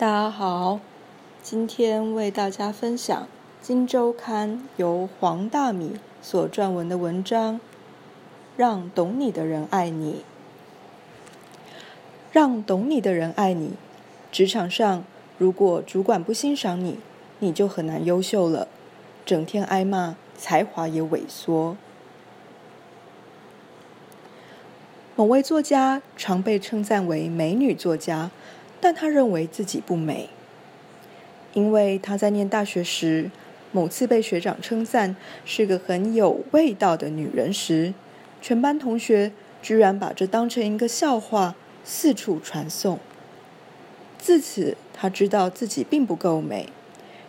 大家好，今天为大家分享《金周刊》由黄大米所撰文的文章，《让懂你的人爱你》。让懂你的人爱你。职场上，如果主管不欣赏你，你就很难优秀了。整天挨骂，才华也萎缩。某位作家常被称赞为美女作家。但他认为自己不美，因为他在念大学时，某次被学长称赞是个很有味道的女人时，全班同学居然把这当成一个笑话，四处传颂。自此，他知道自己并不够美，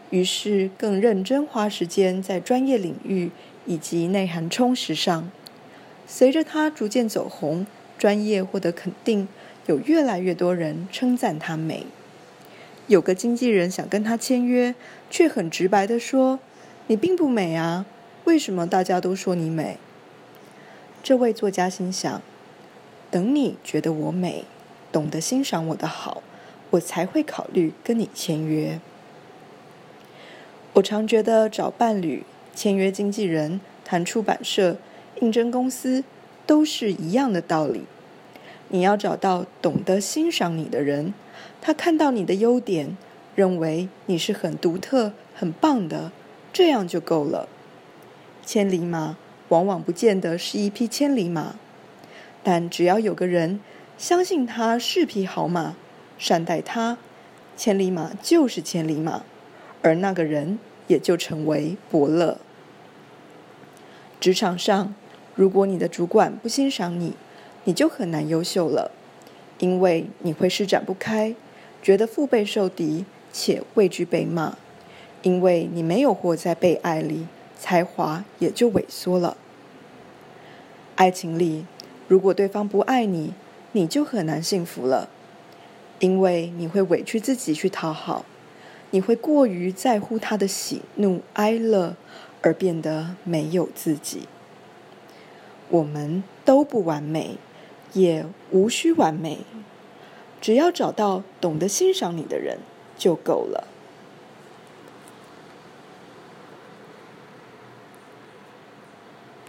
于是更认真花时间在专业领域以及内涵充实上。随着他逐渐走红，专业获得肯定。有越来越多人称赞她美。有个经纪人想跟她签约，却很直白的说：“你并不美啊，为什么大家都说你美？”这位作家心想：“等你觉得我美，懂得欣赏我的好，我才会考虑跟你签约。”我常觉得找伴侣、签约经纪人、谈出版社、应征公司，都是一样的道理。你要找到懂得欣赏你的人，他看到你的优点，认为你是很独特、很棒的，这样就够了。千里马往往不见得是一匹千里马，但只要有个人相信他是匹好马，善待他，千里马就是千里马，而那个人也就成为伯乐。职场上，如果你的主管不欣赏你，你就很难优秀了，因为你会施展不开，觉得腹背受敌，且畏惧被骂，因为你没有活在被爱里，才华也就萎缩了。爱情里，如果对方不爱你，你就很难幸福了，因为你会委屈自己去讨好，你会过于在乎他的喜怒哀乐，而变得没有自己。我们都不完美。也无需完美，只要找到懂得欣赏你的人就够了。